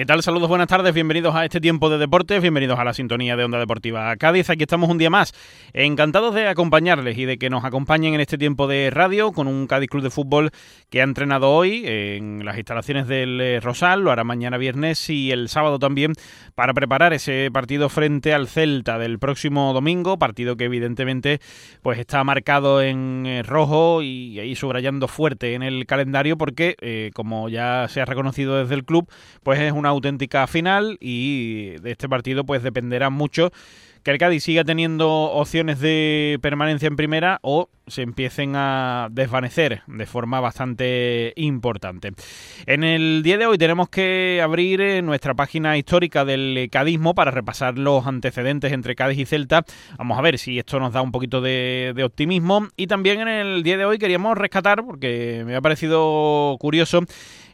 ¿Qué tal? Saludos, buenas tardes, bienvenidos a este tiempo de deportes, bienvenidos a la sintonía de Onda Deportiva Cádiz. Aquí estamos un día más, encantados de acompañarles y de que nos acompañen en este tiempo de radio con un Cádiz Club de Fútbol que ha entrenado hoy en las instalaciones del eh, Rosal, lo hará mañana viernes y el sábado también para preparar ese partido frente al Celta del próximo domingo, partido que evidentemente pues está marcado en eh, rojo y ahí subrayando fuerte en el calendario porque eh, como ya se ha reconocido desde el club, pues es una auténtica final y de este partido pues dependerá mucho que el Cádiz siga teniendo opciones de permanencia en primera o se empiecen a desvanecer de forma bastante importante. En el día de hoy tenemos que abrir eh, nuestra página histórica del cadismo para repasar los antecedentes entre Cádiz y Celta. Vamos a ver si esto nos da un poquito de, de optimismo. Y también en el día de hoy queríamos rescatar, porque me ha parecido curioso,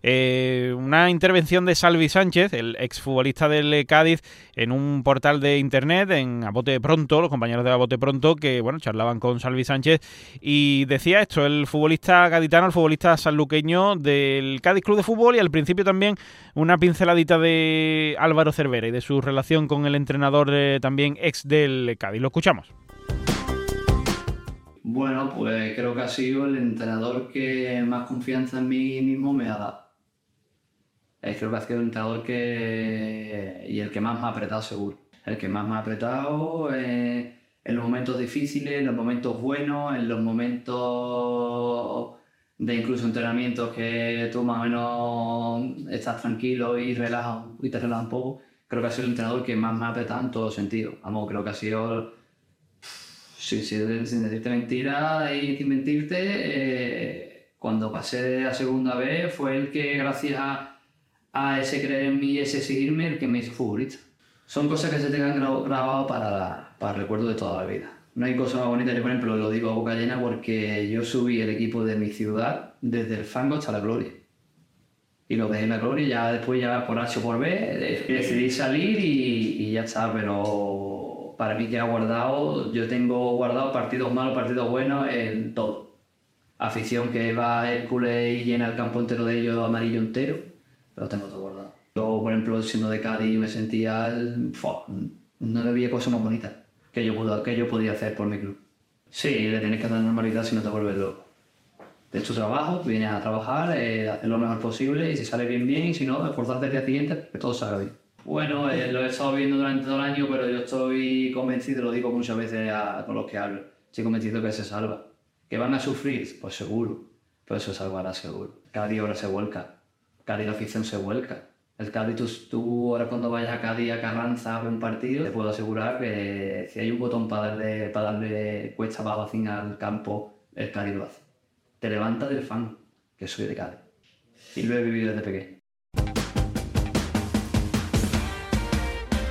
eh, una intervención de Salvi Sánchez, el exfutbolista del Cádiz, en un portal de internet, en Abote Pronto, los compañeros de Abote Pronto, que bueno, charlaban con Salvi Sánchez y decía esto, el futbolista gaditano, el futbolista sanluqueño del Cádiz Club de Fútbol y al principio también una pinceladita de Álvaro Cervera y de su relación con el entrenador eh, también ex del Cádiz. Lo escuchamos. Bueno, pues creo que ha sido el entrenador que más confianza en mí mismo me ha dado creo que ha sido el entrenador que. y el que más me ha apretado, seguro. El que más me ha apretado eh, en los momentos difíciles, en los momentos buenos, en los momentos de incluso entrenamientos que tú más o menos estás tranquilo y relajado y te relajas un poco. Creo que ha sido el entrenador que más me ha apretado en todos sentidos. Vamos, creo que ha sido. Sin, sin decirte mentira y sin mentirte, eh, cuando pasé a segunda vez fue el que, gracias a a ese creer en mí, ese seguirme, el que me hizo futbolista. Son cosas que se tengan grabado para, para el recuerdo de toda la vida. No hay cosa más bonita, yo por ejemplo lo digo a boca llena porque yo subí el equipo de mi ciudad desde el fango hasta la gloria. Y lo dejé en la gloria, ya después ya por H o por B decidí salir y, y ya está, pero para mí que ha guardado, yo tengo guardado partidos malos, partidos buenos en todo. Afición que va Hércules y llena el campo entero de ellos amarillo entero pero tengo todo guardado. Yo, por ejemplo, siendo de Cádiz, me sentía. no había cosa más bonita que yo, que yo podía hacer por mi club. Sí, le tienes que dar normalidad si no te vuelves loco. De tu trabajo, vienes a trabajar, eh, hacer lo mejor posible y si sale bien, bien, y si no, esforzarte el día siguiente, que todo salga bien. Bueno, eh, lo he estado viendo durante todo el año, pero yo estoy convencido, lo digo muchas veces con los que hablo, estoy convencido que se salva. ¿Que van a sufrir? Pues seguro, pero se salvará seguro. Cada día ahora se vuelca. Cádiz la afición se vuelca. El Cádiz, tú, ahora cuando vayas a Cádiz a Carranza a ver un partido, te puedo asegurar que si hay un botón para darle, para darle cuesta abajo al campo, el Cádiz lo hace. Te levanta del fan, que soy de Cádiz. Y lo he vivido desde pequeño.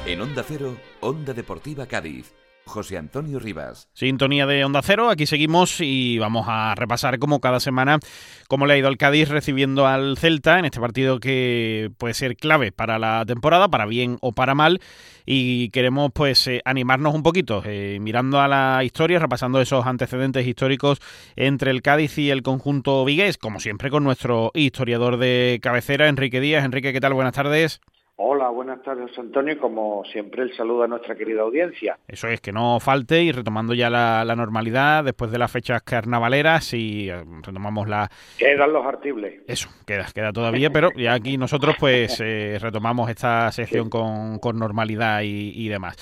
En Onda Cero, Onda Deportiva Cádiz José Antonio Rivas. Sintonía de Onda Cero, aquí seguimos y vamos a repasar como cada semana cómo le ha ido al Cádiz recibiendo al Celta en este partido que puede ser clave para la temporada, para bien o para mal. Y queremos pues eh, animarnos un poquito, eh, mirando a la historia, repasando esos antecedentes históricos entre el Cádiz y el conjunto vigués, como siempre con nuestro historiador de cabecera, Enrique Díaz. Enrique, ¿qué tal? Buenas tardes. Hola, buenas tardes Antonio como siempre el saludo a nuestra querida audiencia. Eso es, que no falte y retomando ya la, normalidad después de las fechas carnavaleras y eh, retomamos la... Quedan los artibles. Eso, queda, queda todavía, pero ya aquí nosotros pues eh, retomamos esta sección con, normalidad y, demás.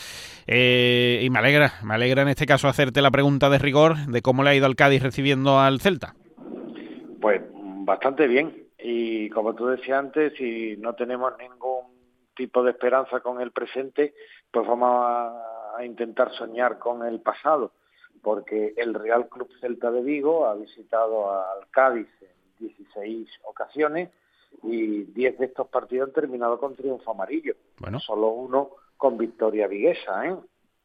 Eh, y me alegra, me alegra en este caso hacerte la pregunta de rigor de cómo le ha ido al Cádiz recibiendo al Celta. Pues bastante bien. Y como tú decías antes, si no tenemos ningún tipo de esperanza con el presente, pues vamos a, intentar soñar con el pasado, porque el Real Club Celta de Vigo ha visitado al Cádiz en 16 ocasiones y 10 de estos partidos han terminado con triunfo amarillo. Bueno. Solo uno con victoria viguesa, ¿eh?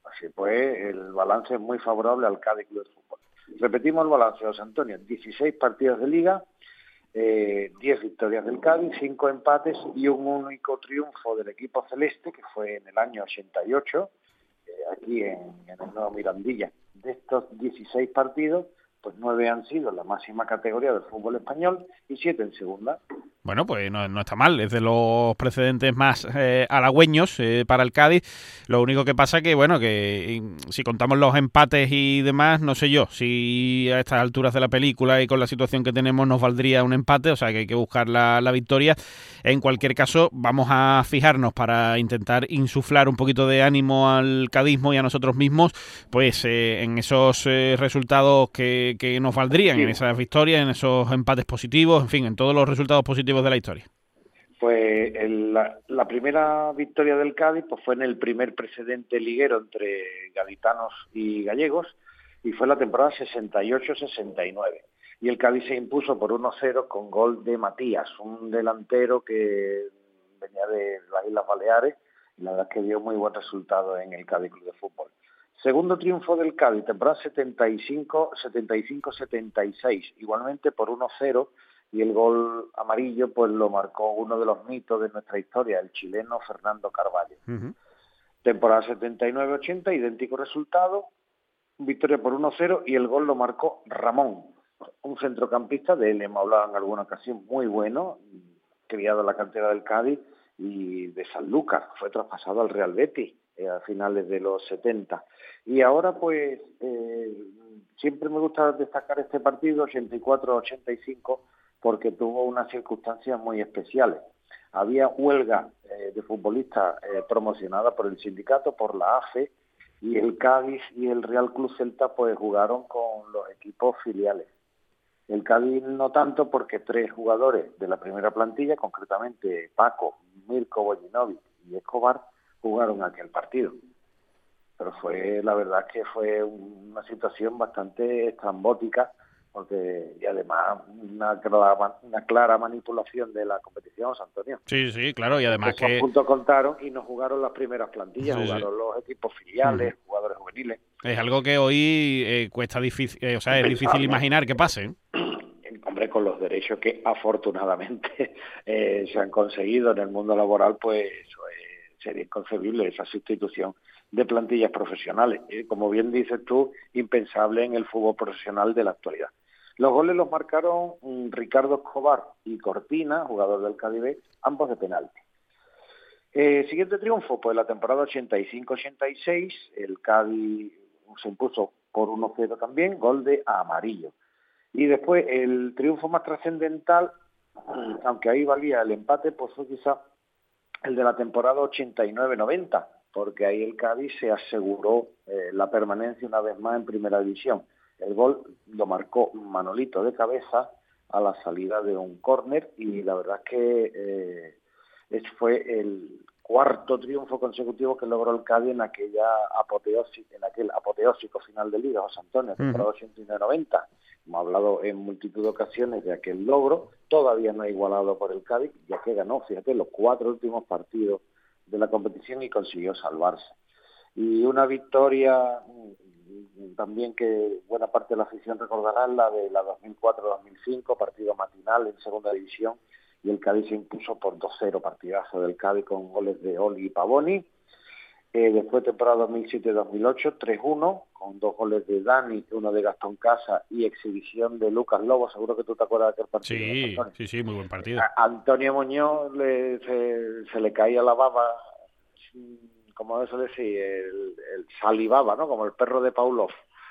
Así pues, el balance es muy favorable al Cádiz Club de Fútbol. Repetimos el balance, José Antonio. 16 partidos de liga, eh, 10 victorias del Cádiz, 5 empates y un único triunfo del equipo celeste, que fue en el año 88, eh, aquí en, el Nuevo Mirandilla. de estos 16 partidos, pues nueve han sido la máxima categoría del fútbol español y siete en segunda. Bueno, pues no, está mal, es de los precedentes más eh, halagüeños eh, para el Cádiz. Lo único que pasa que, bueno, que si contamos los empates y demás, no sé yo, si a estas alturas de la película y con la situación que tenemos nos valdría un empate, o sea que hay que buscar la, victoria. En cualquier caso, vamos a fijarnos para intentar insuflar un poquito de ánimo al cadismo y a nosotros mismos, pues eh, en esos eh, resultados que, que, nos valdrían, en esas victorias, en esos empates positivos, en fin, en todos los resultados positivos de la historia? Pues la, primera victoria del Cádiz pues fue en el primer precedente liguero entre gaditanos y gallegos y fue la temporada 68-69. Y el Cádiz se impuso por 1-0 con gol de Matías, un delantero que venía de las Islas Baleares y la verdad es que dio muy buen resultado en el Cádiz Club de Fútbol. Segundo triunfo del Cádiz, temporada 75-76, igualmente por 1-0 y el gol amarillo pues lo marcó uno de los mitos de nuestra historia, el chileno Fernando Carvalho. Temporada 79-80, idéntico resultado, victoria por 1-0 y el gol lo marcó Ramón, un centrocampista de él hemos hablado en alguna ocasión muy bueno, criado en la cantera del Cádiz y de San Lucas, fue traspasado al Real Betis eh, a finales de los 70. Y ahora pues eh, siempre me gusta destacar este partido, 84-85, porque tuvo unas circunstancias muy especiales. Había huelga eh, de futbolistas eh, promocionada por el sindicato, por la AFE, y el Cádiz y el Real Club Celta pues jugaron con los equipos filiales. El Cádiz no tanto porque tres jugadores de la primera plantilla, concretamente Paco, Mirko Bollinovic y Escobar, jugaron aquel partido. Pero fue, la verdad que fue una situación bastante estrambótica porque y además una clara, una clara manipulación de la competición, Antonio. Sí, sí, claro, y además que... punto contaron y no jugaron las primeras plantillas, jugaron los equipos filiales, jugadores juveniles. Es algo que hoy eh, cuesta difícil, eh, o sea, es difícil imaginar que pase. Hombre, con los derechos que afortunadamente eh, se han conseguido en el mundo laboral, pues sería inconcebible esa sustitución de plantillas profesionales. como bien dices tú, impensable en el fútbol profesional de la actualidad. Los goles los marcaron mm, Ricardo Escobar y Cortina, jugador del Cádiz, ambos de penalti. Eh, siguiente triunfo, pues la temporada 85-86, el Cádiz se impuso por 1-0 también, gol de Amarillo. Y después el triunfo más trascendental, mm, aunque ahí valía el empate, pues fue quizá el de la temporada 89-90, porque ahí el Cádiz se aseguró eh, la permanencia una vez más en primera división. El gol lo marcó Manolito de cabeza a la salida de un córner y la verdad es que eh, fue el cuarto triunfo consecutivo que logró el Cádiz en aquella apoteósico, en aquel apoteósico final de Liga, José Antonio, temporada 89-90. Hemos hablado en multitud de ocasiones de aquel logro, todavía no ha igualado por el Cádiz, ya que ganó, fíjate, los cuatro últimos partidos de la competición y consiguió salvarse. Y una victoria también que buena parte de la afición recordará la de la 2004-2005, partido matinal en segunda división, y el Cádiz se impuso por 2-0, partidazo del Cádiz con goles de Oli y Pavoni. Eh, después temporada 2007-2008, 3-1, con dos goles de Dani, uno de Gastón Casa y exhibición de Lucas Lobo. Seguro que tú te acuerdas de aquel partido. Sí, sí, sí, muy buen partido. A Antonio Muñoz le, se, le caía la baba como eso decir, el, el salivaba, ¿no? Como el perro de Paulov.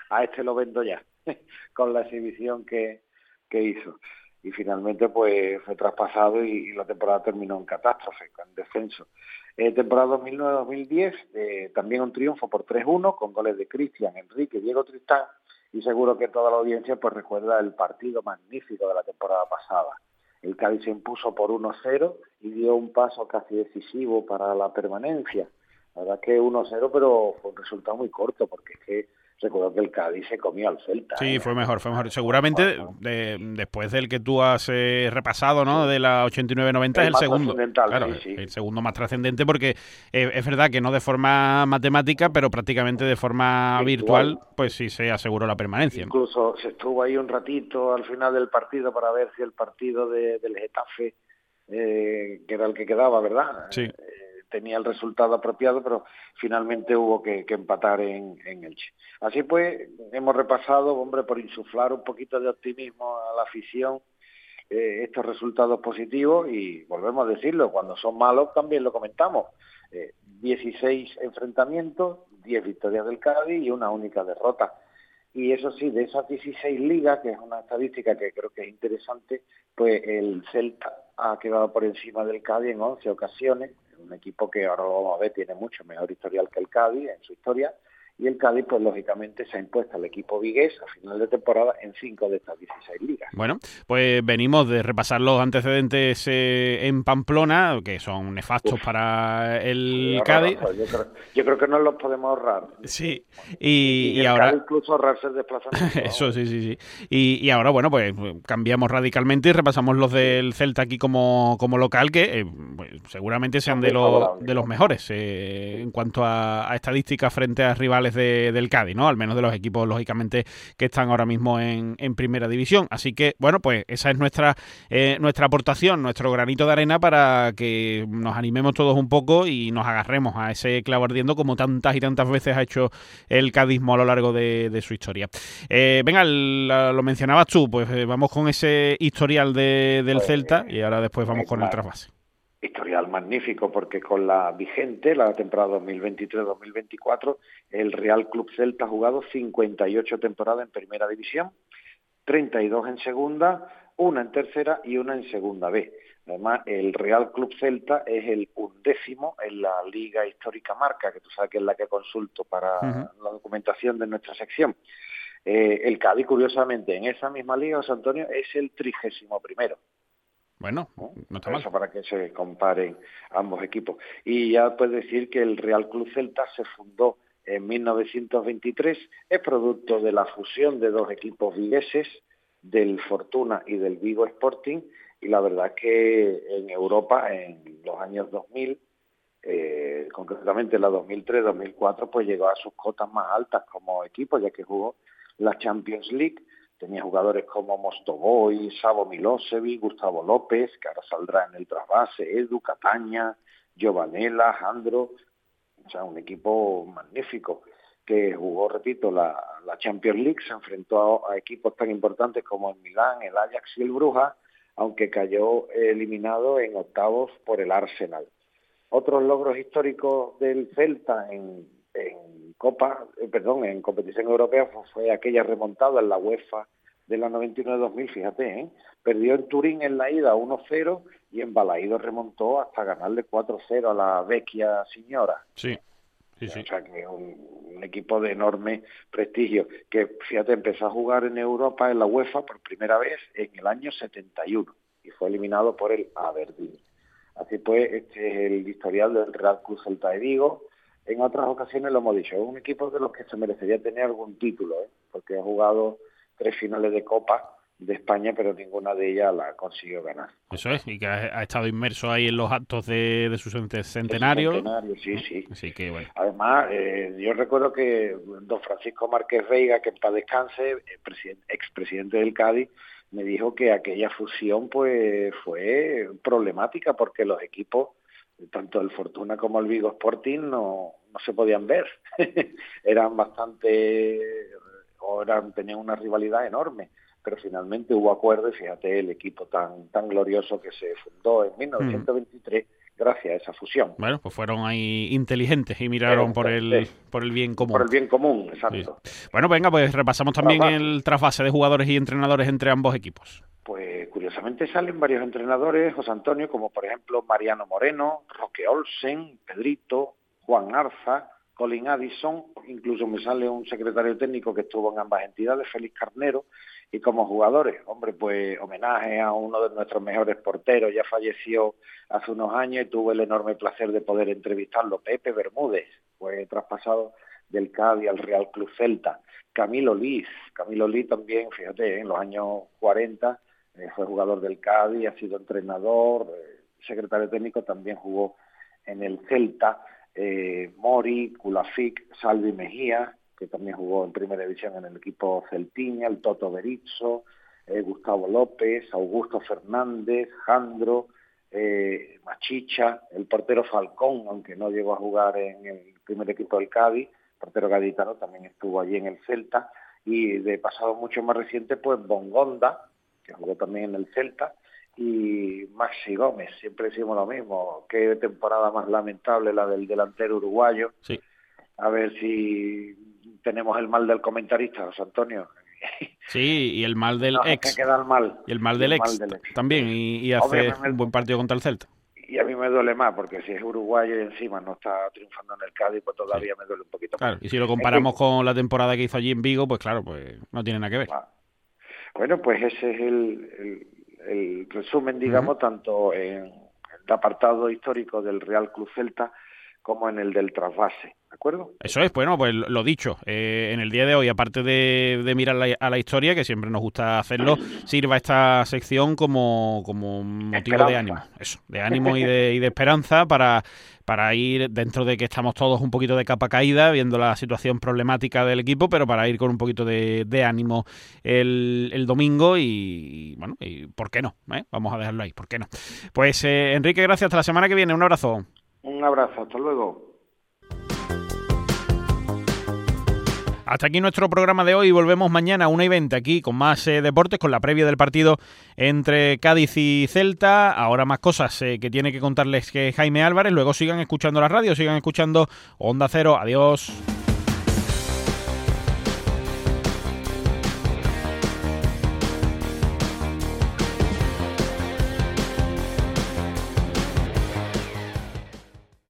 A este lo vendo ya, con la exhibición que, que hizo. Y finalmente, pues fue traspasado y, la temporada terminó en catástrofe, en descenso. Eh, temporada 2009-2010, eh, también un triunfo por 3-1, con goles de Cristian, Enrique, Diego Tristán, y seguro que toda la audiencia pues recuerda el partido magnífico de la temporada pasada. El Cádiz se impuso por 1-0 y dio un paso casi decisivo para la permanencia. La verdad que 1-0, pero fue un resultado muy corto, porque es que recuerdo que el Cádiz se comió al Celta. Sí, ¿eh? fue mejor, fue mejor. Seguramente después del que tú has eh, repasado, ¿no? De la 89-90 es el segundo. Claro, el segundo más trascendente porque eh, es verdad que no de forma matemática, pero prácticamente de forma virtual, pues sí se aseguró la permanencia. Incluso se estuvo ahí un ratito al final del partido para ver si el partido del Getafe, que era el que quedaba, ¿verdad? Sí tenía el resultado apropiado, pero finalmente hubo que, empatar en, en Elche. Así pues, hemos repasado, hombre, por insuflar un poquito de optimismo a la afición, eh, estos resultados positivos y volvemos a decirlo, cuando son malos también lo comentamos. 16 eh, enfrentamientos, 10 victorias del Cádiz y una única derrota. Y eso sí, de esas 16 ligas, que es una estadística que creo que es interesante, pues el Celta ha quedado por encima del Cádiz en 11 ocasiones, un equipo que ahora lo vamos a ver tiene mucho mejor historial que el Cádiz en su historia, y el Cádiz, pues lógicamente se ha impuesto al equipo vigués a final de temporada en cinco de estas 16 ligas. Bueno, pues venimos de repasar los antecedentes eh, en Pamplona, que son nefastos para el Cádiz. Yo creo, que no los podemos ahorrar. Sí, y, ahora... incluso ahorrarse el desplazamiento. Eso, sí, sí, sí. Y, ahora, bueno, pues cambiamos radicalmente y repasamos los del Celta aquí como, como local, que eh, pues, seguramente sean de, los de los mejores eh, en cuanto a, a estadísticas frente a rivales del Cádiz, ¿no? Al menos de los equipos, lógicamente, que están ahora mismo en, primera división. Así que, bueno, pues esa es nuestra, eh, nuestra aportación, nuestro granito de arena para que nos animemos todos un poco y nos agarremos a ese clavo ardiendo como tantas y tantas veces ha hecho el cadismo a lo largo de, su historia. Eh, venga, lo mencionabas tú, pues eh, vamos con ese historial del pues, Celta y ahora después vamos con el trasvase historial magnífico porque con la vigente, la temporada 2023-2024, el Real Club Celta ha jugado 58 temporadas en Primera División, 32 en Segunda, una en Tercera y una en Segunda B. Además, el Real Club Celta es el undécimo en la Liga Histórica Marca, que tú sabes que es la que consulto para la documentación de nuestra sección. Eh, el Cádiz, curiosamente, en esa misma liga, José Antonio, es el trigésimo primero. Bueno, no está mal. Eso para que se comparen ambos equipos. Y ya puedes decir que el Real Club Celta se fundó en 1923, es producto de la fusión de dos equipos vigueses, del Fortuna y del Vigo Sporting, y la verdad es que en Europa, en los años 2000, eh, concretamente en la 2003-2004, pues llegó a sus cotas más altas como equipo, ya que jugó la Champions League, Tenía jugadores como Mostovoy, Savo Milosevic, Gustavo López, que ahora saldrá en el trasvase, Edu, Cataña, Giovanella, Jandro, o sea, un equipo magnífico que jugó, repito, la, Champions League, se enfrentó a, equipos tan importantes como el Milán, el Ajax y el Bruja, aunque cayó eliminado en octavos por el Arsenal. Otros logros históricos del Celta en Copa, eh, perdón, en competición europea fue, aquella remontada en la UEFA de la 99-2000, fíjate, ¿eh? perdió en Turín en la ida 1-0 y en Balaído remontó hasta ganarle 4-0 a la vecchia señora. Sí. Sí, sí. O sea, que es un, equipo de enorme prestigio, que fíjate, empezó a jugar en Europa, en la UEFA, por primera vez en el año 71 y fue eliminado por el Aberdeen. Así pues, este es el historial del Real Cruz Celta de Vigo, en otras ocasiones lo hemos dicho, es un equipo de los que se merecería tener algún título, ¿eh? porque ha jugado tres finales de Copa de España, pero ninguna de ellas la consiguió ganar. Eso es, y que ha, estado inmerso ahí en los actos de, de su centenario. centenario, sí, sí. Así que, bueno. Además, eh, yo recuerdo que don Francisco Márquez Veiga, que en paz descanse, eh, expresidente del Cádiz, me dijo que aquella fusión pues fue problemática porque los equipos tanto el Fortuna como el Vigo Sporting no, no se podían ver. eran bastante, o eran, tenían una rivalidad enorme, pero finalmente hubo acuerdo y fíjate el equipo tan, tan glorioso que se fundó en 1923 gracias a esa fusión. Bueno, pues fueron ahí inteligentes y miraron por el, por el bien común. Por el bien común, exacto. Bueno, venga, pues repasamos también el trasvase de jugadores y entrenadores entre ambos equipos. Pues curiosamente salen varios entrenadores, José Antonio, como por ejemplo Mariano Moreno, Roque Olsen, Pedrito, Juan Arza, Colin Addison, incluso me sale un secretario técnico que estuvo en ambas entidades, Félix Carnero, y como jugadores, hombre, pues homenaje a uno de nuestros mejores porteros, ya falleció hace unos años y tuve el enorme placer de poder entrevistarlo, Pepe Bermúdez, fue traspasado del Cádiz al Real Club Celta, Camilo Liz, Camilo Liz también, fíjate, en los años 40 eh, fue jugador del Cádiz, ha sido entrenador, eh, secretario técnico, también jugó en el Celta, eh, Mori, Kulafic, Salvi Mejía, que también jugó en primera división en el equipo Celtiña, el Toto Berizzo, Gustavo López, Augusto Fernández, Jandro, Machicha, el portero Falcón, aunque no llegó a jugar en el primer equipo del Cádiz, portero gaditano también estuvo allí en el Celta, y de pasado mucho más reciente, pues Bongonda, que jugó también en el Celta, y Maxi Gómez, siempre decimos lo mismo, qué temporada más lamentable la del delantero uruguayo. Sí. A ver si tenemos el mal del comentarista, José Antonio. Sí, y el mal del ex. Que queda el mal. Y el mal, del, ex, también, y, hace un buen partido contra el Celta. Y a mí me duele más, porque si es uruguayo y encima no está triunfando en el Cádiz, pues todavía me duele un poquito claro, Y si lo comparamos con la temporada que hizo allí en Vigo, pues claro, pues no tiene nada que ver. Bueno, pues ese es el, el, resumen, digamos, tanto en el apartado histórico del Real Club Celta como en el del trasvase, ¿de acuerdo? Eso es, bueno, pues lo dicho, eh, en el día de hoy, aparte de, mirar a la historia, que siempre nos gusta hacerlo, sirva esta sección como, como motivo de ánimo, eso, de ánimo y de, y de esperanza para, para ir dentro de que estamos todos un poquito de capa caída, viendo la situación problemática del equipo, pero para ir con un poquito de, ánimo el, domingo y, bueno, y ¿por qué no? ¿Eh? Vamos a dejarlo ahí, ¿por qué no? Pues eh, Enrique, gracias, hasta la semana que viene, un abrazo. Un abrazo, hasta luego. Hasta aquí nuestro programa de hoy. Volvemos mañana a una y 20 aquí con más eh, deportes, con la previa del partido entre Cádiz y Celta. Ahora más cosas eh, que tiene que contarles que Jaime Álvarez. Luego sigan escuchando la radio, sigan escuchando Onda Cero. Adiós.